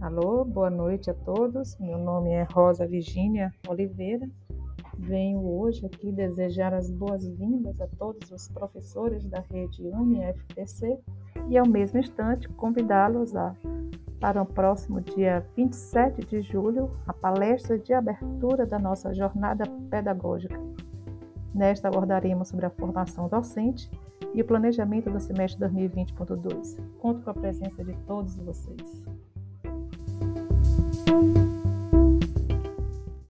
Alô, boa noite a todos. Meu nome é Rosa Virginia Oliveira. Venho hoje aqui desejar as boas-vindas a todos os professores da rede UniFPC e, ao mesmo instante, convidá-los a, para o próximo dia 27 de julho, a palestra de abertura da nossa jornada pedagógica. Nesta abordaremos sobre a formação docente e o planejamento do semestre 2020.2. Conto com a presença de todos vocês.